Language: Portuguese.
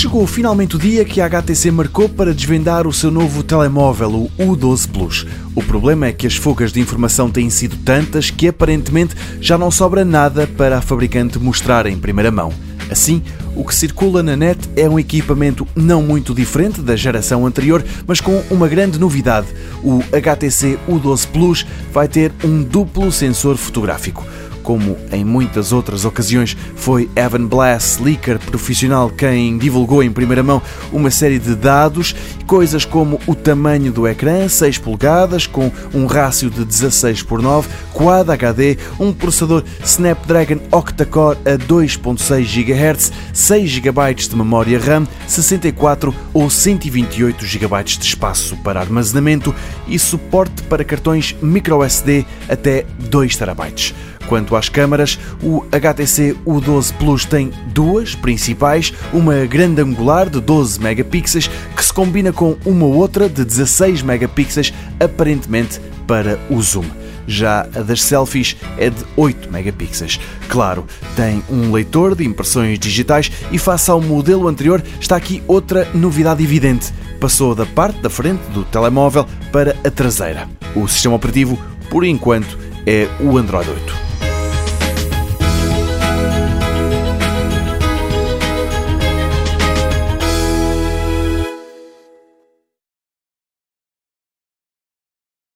Chegou finalmente o dia que a HTC marcou para desvendar o seu novo telemóvel, o U12 Plus. O problema é que as fugas de informação têm sido tantas que aparentemente já não sobra nada para a fabricante mostrar em primeira mão. Assim, o que circula na net é um equipamento não muito diferente da geração anterior, mas com uma grande novidade. O HTC U12 Plus vai ter um duplo sensor fotográfico. Como em muitas outras ocasiões, foi Evan Blass, leaker profissional, quem divulgou em primeira mão uma série de dados, coisas como o tamanho do ecrã, 6 polegadas, com um rácio de 16 por 9, Quad HD, um processador Snapdragon octa-core a 2.6 GHz, 6 GB de memória RAM, 64 ou 128 GB de espaço para armazenamento e suporte para cartões microSD até 2 TB. Quanto às câmaras, o HTC U12 Plus tem duas principais, uma grande angular de 12 megapixels que se combina com uma outra de 16 megapixels, aparentemente para o zoom. Já a das selfies é de 8 megapixels. Claro, tem um leitor de impressões digitais e face ao modelo anterior está aqui outra novidade evidente. Passou da parte da frente do telemóvel para a traseira. O sistema operativo, por enquanto, é o Android 8.